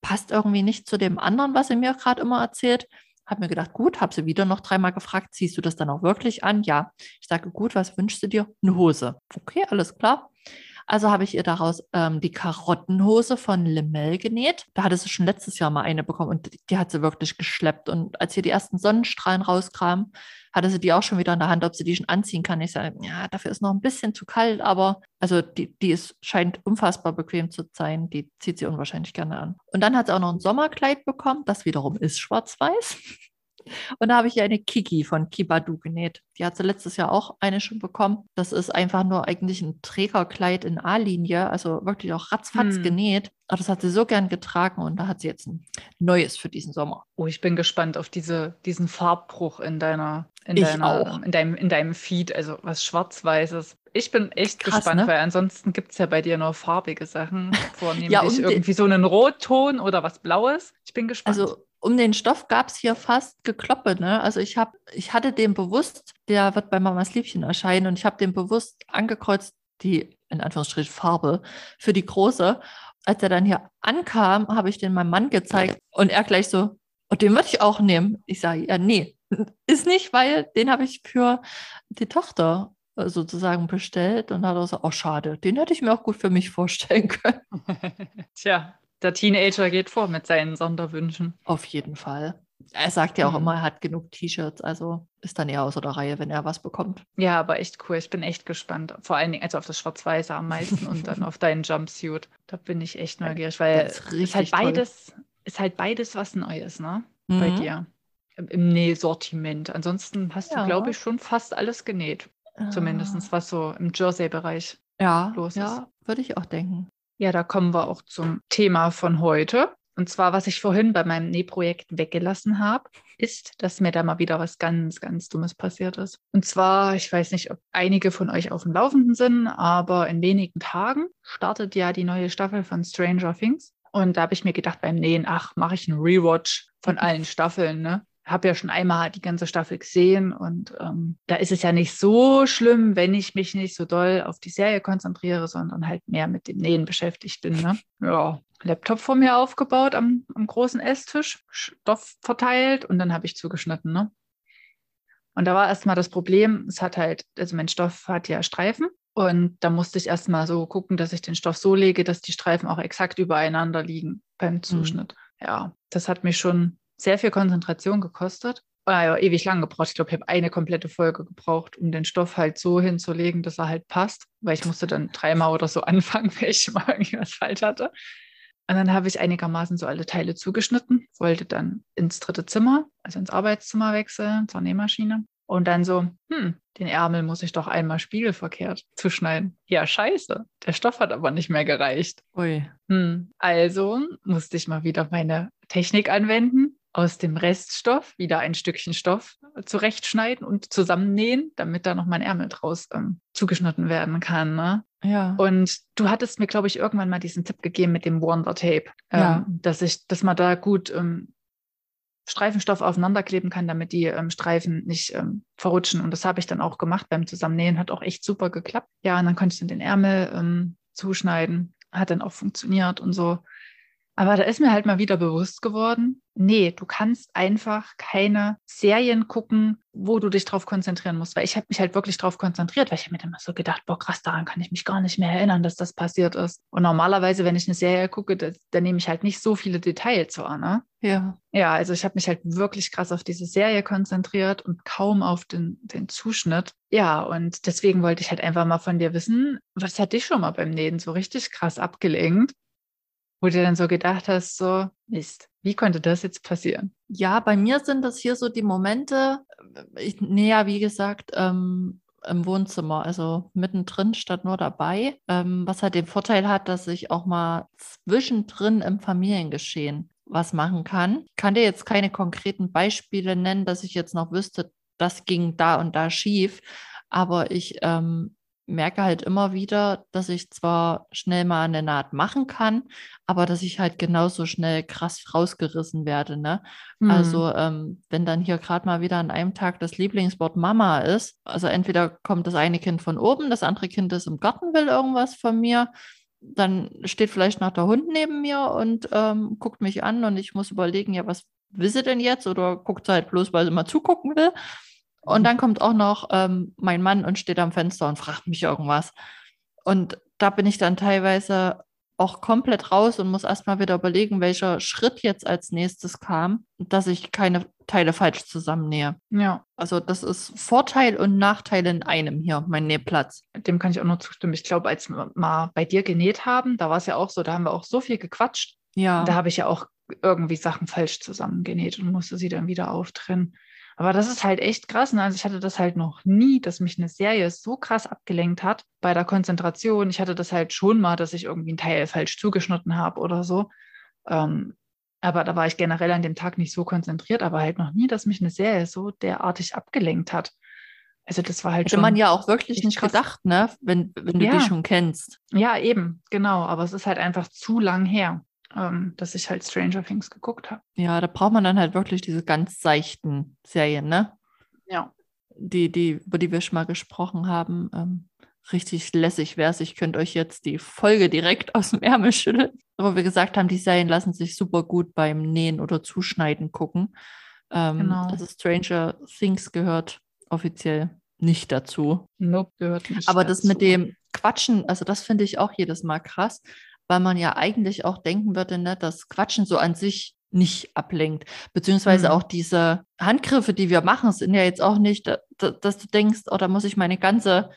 passt irgendwie nicht zu dem anderen, was sie mir gerade immer erzählt. Habe mir gedacht, gut, habe sie wieder noch dreimal gefragt, ziehst du das dann auch wirklich an? Ja. Ich sage, gut, was wünschst du dir? Eine Hose. Okay, alles klar. Also habe ich ihr daraus ähm, die Karottenhose von Lemel genäht. Da hatte sie schon letztes Jahr mal eine bekommen und die hat sie wirklich geschleppt. Und als hier die ersten Sonnenstrahlen rauskamen, hatte sie die auch schon wieder in der Hand, ob sie die schon anziehen kann. Ich sage, ja, dafür ist noch ein bisschen zu kalt, aber also die, die ist, scheint unfassbar bequem zu sein. Die zieht sie unwahrscheinlich gerne an. Und dann hat sie auch noch ein Sommerkleid bekommen, das wiederum ist schwarz-weiß. <laughs> Und da habe ich ihr eine Kiki von Kibadu genäht. Die hat sie letztes Jahr auch eine schon bekommen. Das ist einfach nur eigentlich ein Trägerkleid in A-Linie, also wirklich auch ratzfatz Hm. genäht. Aber das hat sie so gern getragen und da hat sie jetzt ein neues für diesen Sommer. Oh, ich bin gespannt auf diese, diesen Farbbruch in deiner, in Ich deiner, auch. in deinem, in deinem Feed, also was Schwarz-Weißes. Ich bin echt Krass, gespannt, ne? weil ansonsten gibt es ja bei dir nur farbige Sachen, <laughs> vornehmlich Ja, die- irgendwie so einen Rotton oder was Blaues. Ich bin gespannt. Also um den Stoff gab es hier fast Gekloppe. Ne? Also ich, hab, ich hatte den bewusst, der wird bei Mamas Liebchen erscheinen und ich habe den bewusst angekreuzt, die in Anführungsstrichen Farbe für die große. Als er dann hier ankam, habe ich den meinem Mann gezeigt und er gleich so, und den würde ich auch nehmen. Ich sage, ja, nee, ist nicht, weil den habe ich für die Tochter äh, sozusagen bestellt und hat er so, oh schade, den hätte ich mir auch gut für mich vorstellen <laughs> können. <laughs> Tja, der Teenager geht vor mit seinen Sonderwünschen. Auf jeden Fall. Er sagt ja auch Mhm. immer, er hat genug T-Shirts, also ist dann eher außer der Reihe, wenn er was bekommt. Ja, aber echt cool. Ich bin echt gespannt. Vor allen Dingen also auf das Schwarz-Weiße am meisten und dann auf deinen Jumpsuit. Da bin ich echt <laughs> neugierig, weil Das ist ist richtig halt toll. beides, ist halt beides was Neues, ne? Bei Mhm. dir. Im, im Nähsortiment. Ansonsten hast Ja. du, glaube ich, schon fast alles genäht. Zumindest was so im Jersey-Bereich. ja, los ist. ja, würde ich auch denken. Ja, da kommen wir auch zum Thema von heute. Und zwar, was ich vorhin bei meinem Nähprojekt weggelassen habe, ist, dass mir da mal wieder was ganz, ganz Dummes passiert ist. Und zwar, ich weiß nicht, ob einige von euch auf dem Laufenden sind, aber in wenigen Tagen startet ja die neue Staffel von Stranger Things. Und da habe ich mir gedacht beim Nähen, ach, mache ich einen Rewatch von allen <laughs> Staffeln, ne? Habe ja schon einmal die ganze Staffel gesehen und ähm, da ist es ja nicht so schlimm, wenn ich mich nicht so doll auf die Serie konzentriere, sondern halt mehr mit dem Nähen beschäftigt bin. Ne? Ja, Laptop vor mir aufgebaut am, am großen Esstisch, Stoff verteilt und dann habe ich zugeschnitten. Ne? Und da war erstmal das Problem, es hat halt, also mein Stoff hat ja Streifen und da musste ich erstmal so gucken, dass ich den Stoff so lege, dass die Streifen auch exakt übereinander liegen beim mhm. Zuschnitt. Mhm. Ja, das hat mich schon sehr viel Konzentration gekostet. Ah, ja, ewig lang gebraucht. Ich glaube, ich habe eine komplette Folge gebraucht, um den Stoff halt so hinzulegen, dass er halt passt, weil ich musste dann dreimal oder so <laughs> anfangen, weil ich mal irgendwas falsch hatte. Und dann habe ich einigermaßen so alle Teile zugeschnitten, wollte dann ins dritte Zimmer, also ins Arbeitszimmer wechseln, zur Nähmaschine. Und dann so, hm, den Ärmel muss ich doch einmal spiegelverkehrt zuschneiden. Ja, scheiße. Der Stoff hat aber nicht mehr gereicht. Ui. Hm, also musste ich mal wieder meine Technik anwenden aus dem Reststoff wieder ein Stückchen Stoff zurechtschneiden und zusammennähen, damit da noch mein Ärmel draus ähm, zugeschnitten werden kann. Ne? Ja. Und du hattest mir, glaube ich, irgendwann mal diesen Tipp gegeben mit dem Wonder Tape, ähm, ja. dass ich, dass man da gut ähm, Streifenstoff aufeinander kleben kann, damit die ähm, Streifen nicht ähm, verrutschen. Und das habe ich dann auch gemacht beim Zusammennähen, hat auch echt super geklappt. Ja, und dann konnte ich dann den Ärmel ähm, zuschneiden, hat dann auch funktioniert und so. Aber da ist mir halt mal wieder bewusst geworden, nee, du kannst einfach keine Serien gucken, wo du dich drauf konzentrieren musst. Weil ich habe mich halt wirklich drauf konzentriert, weil ich habe mir dann mal so gedacht, boah, krass, daran kann ich mich gar nicht mehr erinnern, dass das passiert ist. Und normalerweise, wenn ich eine Serie gucke, da nehme ich halt nicht so viele Details wahr, ne? Ja. Ja, also ich habe mich halt wirklich krass auf diese Serie konzentriert und kaum auf den, den Zuschnitt. Ja, und deswegen wollte ich halt einfach mal von dir wissen, was hat dich schon mal beim Nähen so richtig krass abgelenkt? Wo du dann so gedacht hast, so, Mist, wie konnte das jetzt passieren? Ja, bei mir sind das hier so die Momente, ich näher, wie gesagt, ähm, im Wohnzimmer, also mittendrin statt nur dabei, ähm, was halt den Vorteil hat, dass ich auch mal zwischendrin im Familiengeschehen was machen kann. Ich kann dir jetzt keine konkreten Beispiele nennen, dass ich jetzt noch wüsste, das ging da und da schief, aber ich ähm, merke halt immer wieder, dass ich zwar schnell mal eine Naht machen kann, aber dass ich halt genauso schnell krass rausgerissen werde. Ne? Mhm. Also ähm, wenn dann hier gerade mal wieder an einem Tag das Lieblingswort Mama ist, also entweder kommt das eine Kind von oben, das andere Kind ist im Garten, will irgendwas von mir, dann steht vielleicht noch der Hund neben mir und ähm, guckt mich an und ich muss überlegen, ja, was will sie denn jetzt? Oder guckt sie halt bloß, weil sie mal zugucken will. Und dann kommt auch noch ähm, mein Mann und steht am Fenster und fragt mich irgendwas. Und da bin ich dann teilweise auch komplett raus und muss erstmal wieder überlegen, welcher Schritt jetzt als nächstes kam, dass ich keine Teile falsch zusammennähe. Ja. Also das ist Vorteil und Nachteil in einem hier, mein Nähplatz. Dem kann ich auch nur zustimmen. Ich glaube, als wir mal bei dir genäht haben, da war es ja auch so, da haben wir auch so viel gequatscht. Ja. Da habe ich ja auch irgendwie Sachen falsch zusammengenäht und musste sie dann wieder auftrennen. Aber das ist halt echt krass. Ne? Also ich hatte das halt noch nie, dass mich eine Serie so krass abgelenkt hat bei der Konzentration. Ich hatte das halt schon mal, dass ich irgendwie ein Teil falsch zugeschnitten habe oder so. Ähm, aber da war ich generell an dem Tag nicht so konzentriert, aber halt noch nie, dass mich eine Serie so derartig abgelenkt hat. Also das war halt Hätte schon man ja auch wirklich nicht krass. gedacht, ne? wenn, wenn du ja. die schon kennst. Ja, eben, genau. Aber es ist halt einfach zu lang her ähm, dass ich halt Stranger Things geguckt habe. Ja, da braucht man dann halt wirklich diese ganz seichten Serien, ne? Ja. Die, die, über die wir schon mal gesprochen haben. Ähm, richtig lässig wäre es. Ich könnte euch jetzt die Folge direkt <laughs> aus dem Ärmel schütteln. Aber wir gesagt haben, die Serien lassen sich super gut beim Nähen oder Zuschneiden gucken. Ähm, genau. Also Stranger Things gehört offiziell nicht dazu. Nope, gehört nicht. Aber dazu. das mit dem Quatschen, also das finde ich auch jedes Mal krass weil man ja eigentlich auch denken würde, ne, dass Quatschen so an sich nicht ablenkt. Beziehungsweise mhm. auch diese Handgriffe, die wir machen, sind ja jetzt auch nicht, dass du denkst, oh, da muss ich meine ganze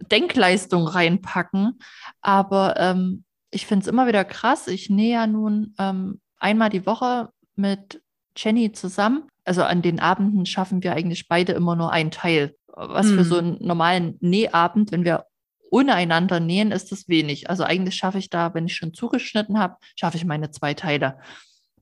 Denkleistung reinpacken. Aber ähm, ich finde es immer wieder krass. Ich nähe ja nun ähm, einmal die Woche mit Jenny zusammen. Also an den Abenden schaffen wir eigentlich beide immer nur ein Teil. Was mhm. für so einen normalen Nähabend, wenn wir untereinander nähen ist es wenig. Also eigentlich schaffe ich da, wenn ich schon zugeschnitten habe, schaffe ich meine zwei Teile.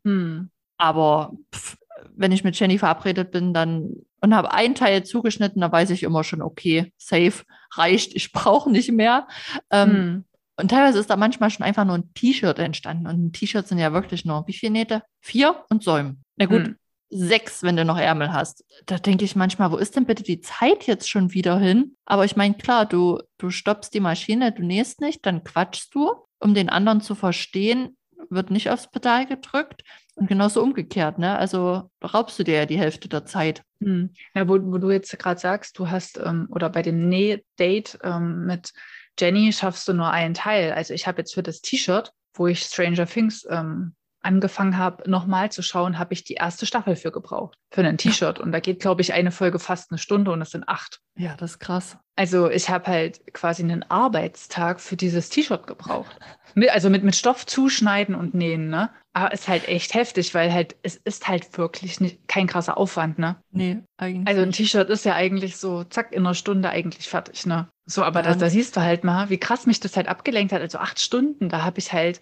Hm. Aber pff, wenn ich mit Jenny verabredet bin, dann und habe ein Teil zugeschnitten, da weiß ich immer schon, okay, safe, reicht, ich brauche nicht mehr. Ähm, hm. Und teilweise ist da manchmal schon einfach nur ein T-Shirt entstanden. Und ein T-Shirt sind ja wirklich nur, wie viele Nähte? Vier und Säumen. Na gut, hm sechs, wenn du noch Ärmel hast. Da denke ich manchmal, wo ist denn bitte die Zeit jetzt schon wieder hin? Aber ich meine, klar, du, du stoppst die Maschine, du nähst nicht, dann quatschst du, um den anderen zu verstehen, wird nicht aufs Pedal gedrückt. Und genauso umgekehrt, ne? Also raubst du dir ja die Hälfte der Zeit. Hm. Ja, wo, wo du jetzt gerade sagst, du hast, ähm, oder bei dem Näh-Date ähm, mit Jenny schaffst du nur einen Teil. Also ich habe jetzt für das T-Shirt, wo ich Stranger Things ähm, angefangen habe, nochmal zu schauen, habe ich die erste Staffel für gebraucht, für ein T-Shirt. Und da geht, glaube ich, eine Folge fast eine Stunde und es sind acht. Ja, das ist krass. Also ich habe halt quasi einen Arbeitstag für dieses T-Shirt gebraucht. Mit, also mit, mit Stoff zuschneiden und nähen, ne? Aber ist halt echt heftig, weil halt, es ist halt wirklich nicht, kein krasser Aufwand, ne? Nee, eigentlich. Also ein T-Shirt ist ja eigentlich so, zack, in einer Stunde eigentlich fertig, ne? So, aber ja. da, da siehst du halt mal, wie krass mich das halt abgelenkt hat. Also acht Stunden, da habe ich halt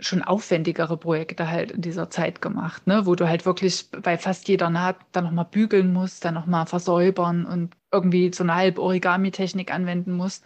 schon aufwendigere Projekte halt in dieser Zeit gemacht, ne? wo du halt wirklich bei fast jeder Naht dann nochmal bügeln musst, dann nochmal versäubern und irgendwie so eine halbe Origami-Technik anwenden musst.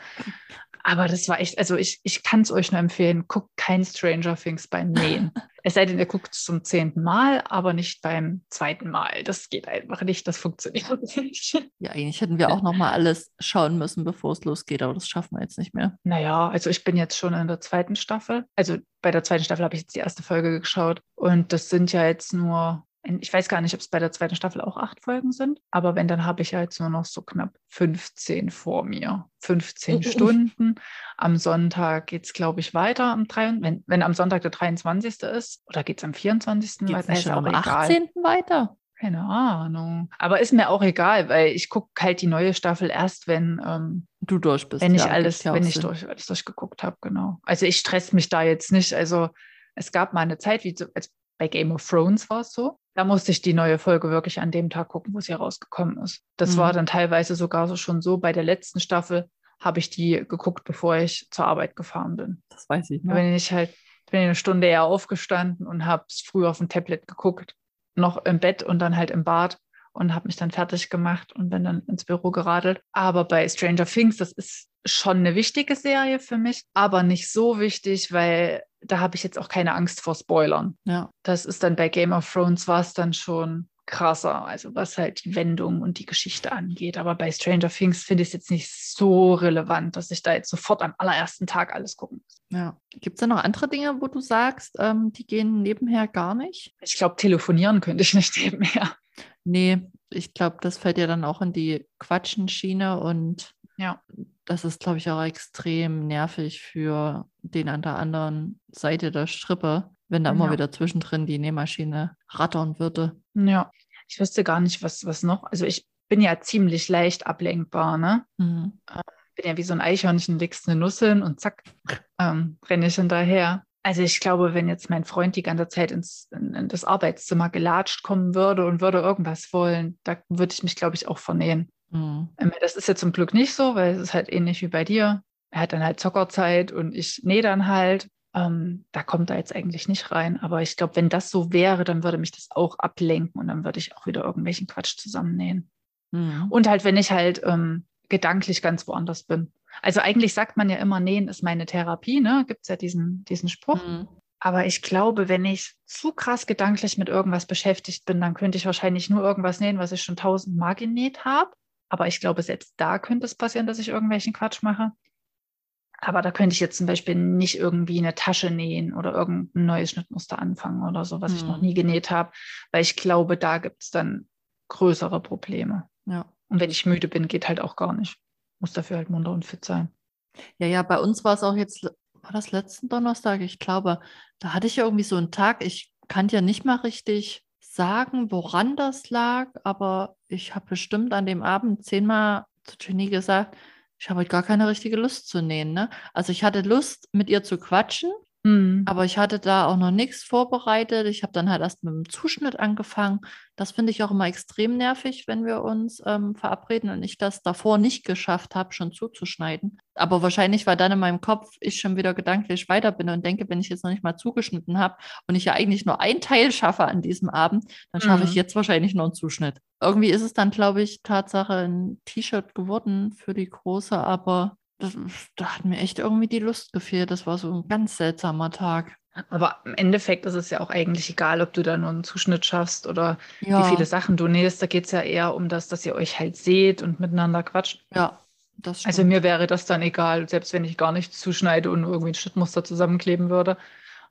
Aber das war echt, also ich, ich kann es euch nur empfehlen, guckt kein Stranger Things beim Nähen. <laughs> es sei denn, ihr guckt es zum zehnten Mal, aber nicht beim zweiten Mal. Das geht einfach nicht, das funktioniert <laughs> nicht. Ja, eigentlich hätten wir auch nochmal alles schauen müssen, bevor es losgeht, aber das schaffen wir jetzt nicht mehr. Naja, also ich bin jetzt schon in der zweiten Staffel. Also bei der zweiten Staffel habe ich jetzt die erste Folge geschaut und das sind ja jetzt nur ich weiß gar nicht, ob es bei der zweiten Staffel auch acht Folgen sind, aber wenn, dann habe ich ja jetzt nur noch so knapp 15 vor mir. 15 mhm. Stunden. Am Sonntag geht es, glaube ich, weiter am 3. Wenn, wenn am Sonntag der 23. ist, oder geht es am 24. Geht's weiter? Ist auch am egal. 18. weiter. Keine Ahnung. Aber ist mir auch egal, weil ich gucke halt die neue Staffel erst, wenn ähm, du durch bist. Wenn ich ja, alles, wenn ich durch, alles durchgeguckt habe, genau. Also ich stress mich da jetzt nicht. Also es gab mal eine Zeit, wie also bei Game of Thrones war es so. Da musste ich die neue Folge wirklich an dem Tag gucken, wo sie rausgekommen ist. Das mhm. war dann teilweise sogar so schon so. Bei der letzten Staffel habe ich die geguckt, bevor ich zur Arbeit gefahren bin. Das weiß ich. Ne? Wenn ich halt bin eine Stunde eher aufgestanden und habe es früh auf dem Tablet geguckt, noch im Bett und dann halt im Bad und habe mich dann fertig gemacht und bin dann ins Büro geradelt. Aber bei Stranger Things, das ist schon eine wichtige Serie für mich, aber nicht so wichtig, weil da habe ich jetzt auch keine Angst vor Spoilern. Ja. Das ist dann bei Game of Thrones war es dann schon krasser, also was halt die Wendung und die Geschichte angeht. Aber bei Stranger Things finde ich es jetzt nicht so relevant, dass ich da jetzt sofort am allerersten Tag alles gucken muss. Ja. Gibt es da noch andere Dinge, wo du sagst, ähm, die gehen nebenher gar nicht? Ich glaube, telefonieren könnte ich nicht <laughs> nebenher. Nee, ich glaube, das fällt ja dann auch in die Quatschenschiene und ja. das ist, glaube ich, auch extrem nervig für den an der anderen Seite der Strippe, wenn da ja. immer wieder zwischendrin die Nähmaschine rattern würde. Ja, ich wüsste gar nicht, was, was noch. Also ich bin ja ziemlich leicht ablenkbar, ne? Mhm. Ähm, bin ja wie so ein Eichhörnchen, legst eine Nuss hin und zack, ähm, renne ich hinterher. Also ich glaube, wenn jetzt mein Freund die ganze Zeit ins, in, in das Arbeitszimmer gelatscht kommen würde und würde irgendwas wollen, da würde ich mich, glaube ich, auch vernähen. Mhm. Ähm, das ist ja zum Glück nicht so, weil es ist halt ähnlich wie bei dir. Er hat dann halt Zockerzeit und ich nähe dann halt. Ähm, da kommt er jetzt eigentlich nicht rein. Aber ich glaube, wenn das so wäre, dann würde mich das auch ablenken und dann würde ich auch wieder irgendwelchen Quatsch zusammennähen. Mhm. Und halt, wenn ich halt ähm, gedanklich ganz woanders bin. Also eigentlich sagt man ja immer, Nähen ist meine Therapie, ne? Gibt es ja diesen, diesen Spruch. Mhm. Aber ich glaube, wenn ich zu krass gedanklich mit irgendwas beschäftigt bin, dann könnte ich wahrscheinlich nur irgendwas nähen, was ich schon tausendmal genäht habe. Aber ich glaube, selbst da könnte es passieren, dass ich irgendwelchen Quatsch mache. Aber da könnte ich jetzt zum Beispiel nicht irgendwie eine Tasche nähen oder irgendein neues Schnittmuster anfangen oder so, was mhm. ich noch hm. nie genäht habe, weil ich glaube, da gibt es dann größere Probleme. Ja. Und wenn ich müde bin, geht halt auch gar nicht muss dafür halt munter und fit sein. Ja, ja, bei uns war es auch jetzt, war das letzten Donnerstag? Ich glaube, da hatte ich irgendwie so einen Tag, ich kann ja nicht mal richtig sagen, woran das lag, aber ich habe bestimmt an dem Abend zehnmal zu Jenny gesagt, ich habe heute gar keine richtige Lust zu nähen. Ne? Also ich hatte Lust, mit ihr zu quatschen, Mhm. Aber ich hatte da auch noch nichts vorbereitet. Ich habe dann halt erst mit dem Zuschnitt angefangen. Das finde ich auch immer extrem nervig, wenn wir uns ähm, verabreden und ich das davor nicht geschafft habe, schon zuzuschneiden. Aber wahrscheinlich, weil dann in meinem Kopf ich schon wieder gedanklich weiter bin und denke, wenn ich jetzt noch nicht mal zugeschnitten habe und ich ja eigentlich nur ein Teil schaffe an diesem Abend, dann schaffe mhm. ich jetzt wahrscheinlich nur einen Zuschnitt. Irgendwie ist es dann, glaube ich, Tatsache ein T-Shirt geworden für die große, aber das, da hat mir echt irgendwie die Lust gefehlt. Das war so ein ganz seltsamer Tag. Aber im Endeffekt ist es ja auch eigentlich egal, ob du da nur einen Zuschnitt schaffst oder ja. wie viele Sachen du nähst. Da geht es ja eher um das, dass ihr euch halt seht und miteinander quatscht. Ja, das stimmt. Also mir wäre das dann egal, selbst wenn ich gar nichts zuschneide und irgendwie ein Schnittmuster zusammenkleben würde.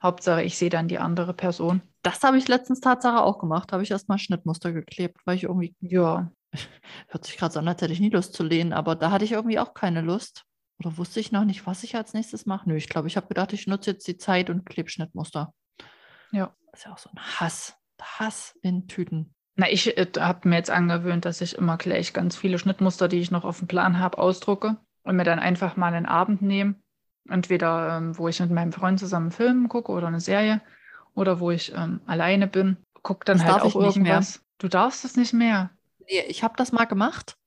Hauptsache, ich sehe dann die andere Person. Das habe ich letztens Tatsache auch gemacht. Habe ich erstmal Schnittmuster geklebt, weil ich irgendwie, Ja, <laughs> hört sich gerade so an, als hätte ich nie Lust zu lehnen, aber da hatte ich irgendwie auch keine Lust. Oder wusste ich noch nicht, was ich als nächstes mache? Nö, ich glaube, ich habe gedacht, ich nutze jetzt die Zeit und klebe Schnittmuster. Ja. Das ist ja auch so ein Hass. Hass in Tüten. Na, ich äh, habe mir jetzt angewöhnt, dass ich immer gleich ganz viele Schnittmuster, die ich noch auf dem Plan habe, ausdrucke und mir dann einfach mal einen Abend nehme. Entweder, ähm, wo ich mit meinem Freund zusammen einen Film gucke oder eine Serie oder wo ich ähm, alleine bin, gucke dann Das halt darf ich auch nicht mehr. irgendwas. Du darfst es nicht mehr. Nee, ich habe das mal gemacht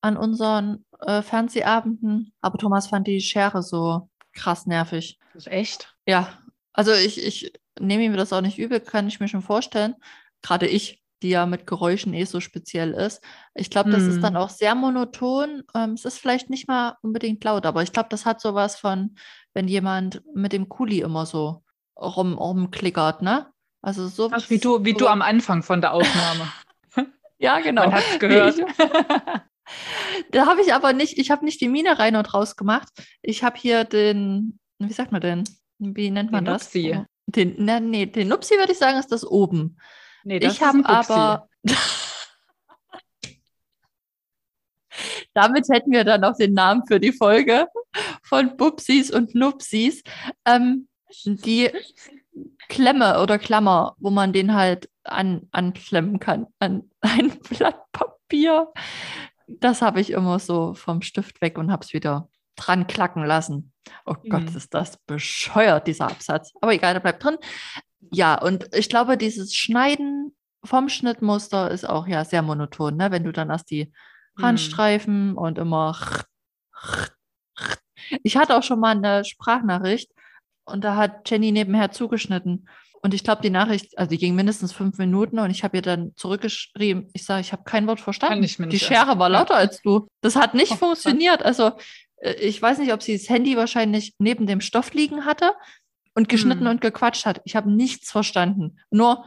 an unseren äh, Fernsehabenden, aber Thomas fand die Schere so krass nervig. Das ist echt. Ja, also ich, ich nehme ihm das auch nicht übel, kann ich mir schon vorstellen. Gerade ich, die ja mit Geräuschen eh so speziell ist. Ich glaube, das ist Hm. dann auch sehr monoton. Ähm, es ist vielleicht nicht mal unbedingt laut, aber ich glaube, das hat sowas von, wenn jemand mit dem Kuli immer so rum, rumklickert, ne? Also so Ach, wie du, wie so, du am Anfang von der Aufnahme. <laughs> Ja, genau. Man hat's gehört. <laughs> Da habe ich aber nicht, ich habe nicht die Mine rein und raus gemacht. Ich habe hier den, wie sagt man denn? Wie nennt man Den das? Nupsi. Den, ne, nee, den Nupsi würde ich sagen, ist das oben. Nee, das ich habe aber. <laughs> Damit hätten wir dann auch den Namen für die Folge von Bubsis und Nupsis. Ähm, die Klemme oder Klammer, wo man den halt an, anklemmen kann an <laughs> ein Blatt Papier. Das habe ich immer so vom Stift weg und habe es wieder dran klacken lassen. Oh Gott, Mhm. ist das bescheuert, dieser Absatz. Aber egal, der bleibt drin. Ja, und ich glaube, dieses Schneiden vom Schnittmuster ist auch ja sehr monoton, ne? wenn du dann erst die Mhm. Randstreifen und immer. Ich hatte auch schon mal eine Sprachnachricht und da hat Jenny nebenher zugeschnitten. Und ich glaube, die Nachricht, also die ging mindestens fünf Minuten und ich habe ihr dann zurückgeschrieben, ich sage, ich habe kein Wort verstanden. Die Schere war Ja. lauter als du. Das hat nicht Oh, funktioniert. Also äh, ich weiß nicht, ob sie das Handy wahrscheinlich neben dem Stoff liegen hatte und geschnitten Hm. und gequatscht hat. Ich habe nichts verstanden. Nur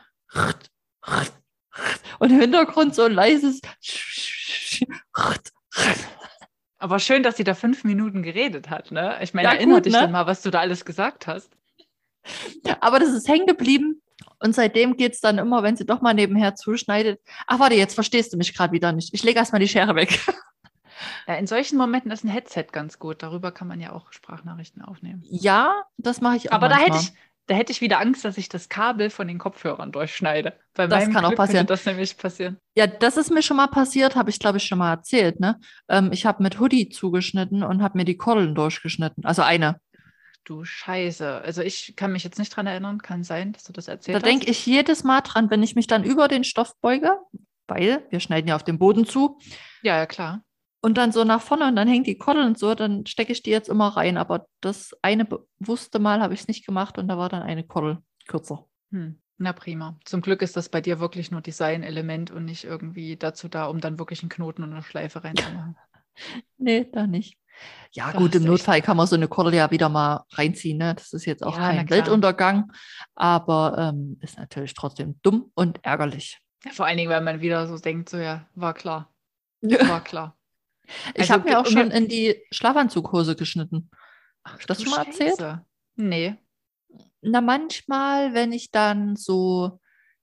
und im Hintergrund so ein leises Aber schön, dass sie da fünf Minuten geredet hat, ne? Ich meine, Ja, erinnere gut, dich ne? dann mal, was du da alles gesagt hast. Aber das ist hängen geblieben. Und seitdem geht es dann immer, wenn sie doch mal nebenher zuschneidet. Ach, warte, jetzt verstehst du mich gerade wieder nicht. Ich lege erstmal die Schere weg. <laughs> Ja, in solchen Momenten ist ein Headset ganz gut. Darüber kann man ja auch Sprachnachrichten aufnehmen. Ja, das mache ich auch. Aber da hätte, manchmal. ich, da hätte ich wieder Angst, dass ich das Kabel von den Kopfhörern durchschneide. Bei Das kann auch Glück passieren. Könnte das nämlich passieren. Ja, das ist mir schon mal passiert, habe ich, glaube ich, schon mal erzählt. Ne? Ähm, ich habe mit Hoodie zugeschnitten und habe mir die Kordeln durchgeschnitten. Also eine. Du Scheiße. Also ich kann mich jetzt nicht dran erinnern. Kann sein, dass du das erzählt Da hast. denke ich jedes Mal dran, wenn ich mich dann über den Stoff beuge, weil wir schneiden ja auf dem Boden zu Ja, ja, klar. Und dann so nach vorne und dann hängt die Kordel und so, dann stecke ich die jetzt immer rein. Aber das eine bewusste Mal habe ich es nicht gemacht und da war dann eine Kordel kürzer. Hm. Na prima. Zum Glück ist das bei dir wirklich nur Design-Element und nicht irgendwie dazu da, um dann wirklich einen Knoten und eine Schleife reinzumachen. <laughs> Nee, da nicht. Ja, Da gut, im Notfall kann man so eine Kordel ja wieder mal reinziehen. Ne? Das ist jetzt auch Ja, kein. Weltuntergang, aber ähm, ist natürlich trotzdem dumm und ärgerlich. Ja, vor allen Dingen, weil man wieder so denkt, so ja, war klar, <laughs> war klar. Ich Also, habe mir auch schon in die Schlafanzughose geschnitten. Ach, das schon mal erzählt? Scheiße. Nee. Na, manchmal, wenn ich dann so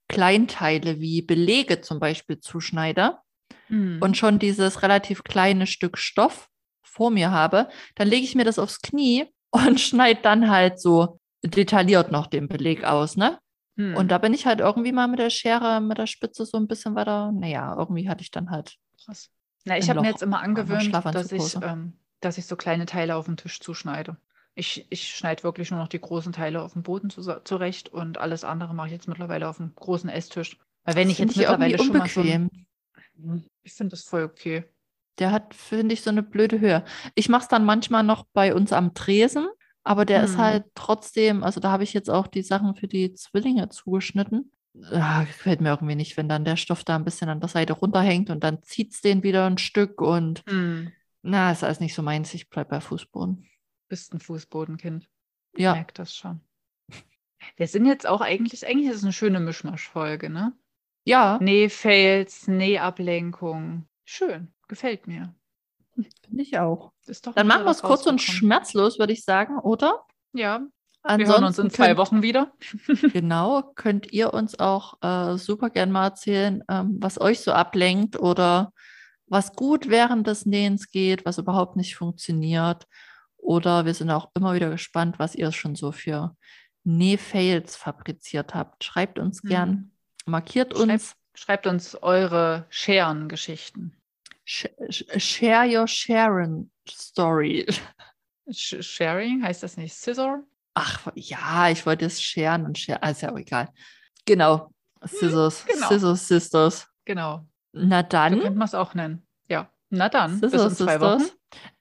Kleinteile wie Belege zum Beispiel zuschneide Hm. und schon dieses relativ kleine Stück Stoff vor mir habe, dann lege ich mir das aufs Knie <laughs> und schneide dann halt so detailliert noch den Beleg aus, ne? Hm. Und da bin ich halt irgendwie mal mit der Schere, mit der Spitze so ein bisschen weiter, naja, irgendwie hatte ich dann halt, Krass. Na, ich habe mir jetzt immer angewöhnt, dass ich, ähm, dass ich so kleine Teile auf den Tisch zuschneide. Ich, ich schneide wirklich nur noch die großen Teile auf dem Boden zu, zurecht und alles andere mache ich jetzt mittlerweile auf dem großen Esstisch. Weil wenn ich find jetzt mittlerweile schon mal so ein, Ich finde das voll okay. Der hat, finde ich, so eine blöde Höhe. Ich mache es dann manchmal noch bei uns am Tresen, aber der ist Hm. halt trotzdem, also da habe ich jetzt auch die Sachen für die Zwillinge zugeschnitten. Ah, gefällt mir irgendwie nicht, wenn dann der Stoff da ein bisschen an der Seite runterhängt und dann zieht es den wieder ein Stück und Hm. na, ist alles nicht so meins. Ich bleibe bei Fußboden. Bist ein Fußbodenkind. Ich Ja, merke das schon. Wir sind jetzt auch eigentlich, eigentlich ist es eine schöne Mischmasch-Folge, ne? ja, Nee-Fails, Nee-Ablenkung. Schön, gefällt mir. finde ich auch. Ist doch Dann machen wir es kurz und schmerzlos, würde ich sagen, oder? Ja, Wir hören uns in zwei könnt- Wochen wieder. <laughs> Genau, könnt ihr uns auch äh, super gern mal erzählen, ähm, was euch so ablenkt oder was gut während des Nähens geht, was überhaupt nicht funktioniert. Oder wir sind auch immer wieder gespannt, was ihr schon so für Nähfails fabriziert habt. Schreibt uns Mhm. gern, markiert Schreibt- uns, Schreibt uns eure Scheren-Geschichten. sh sh- share your Sharon Story. Sh Sharing heißt das nicht Scissor? Ach ja, ich wollte es scheren und scheren, ist ja auch egal. Genau, Scissors, genau. Scissors Sisters. Genau. Na So dann. könnte man es auch nennen. Ja. Na dann, bis Scissor in zwei Wochen. Sisters.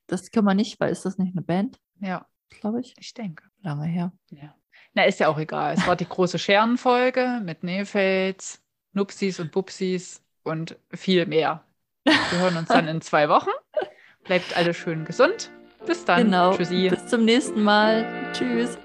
Das können wir nicht, weil ist das nicht eine Band, Ja, glaube ich. ich denke. Lange her. Ja. Na, ist ja auch egal. Es war die große Scherenfolge mit Nähfels, Nupsis und Bupsis und viel mehr. Wir hören uns dann in zwei Wochen. Bleibt alle schön gesund. Bis dann. genau. Tschüssi. Bis zum nächsten Mal. Tschüss.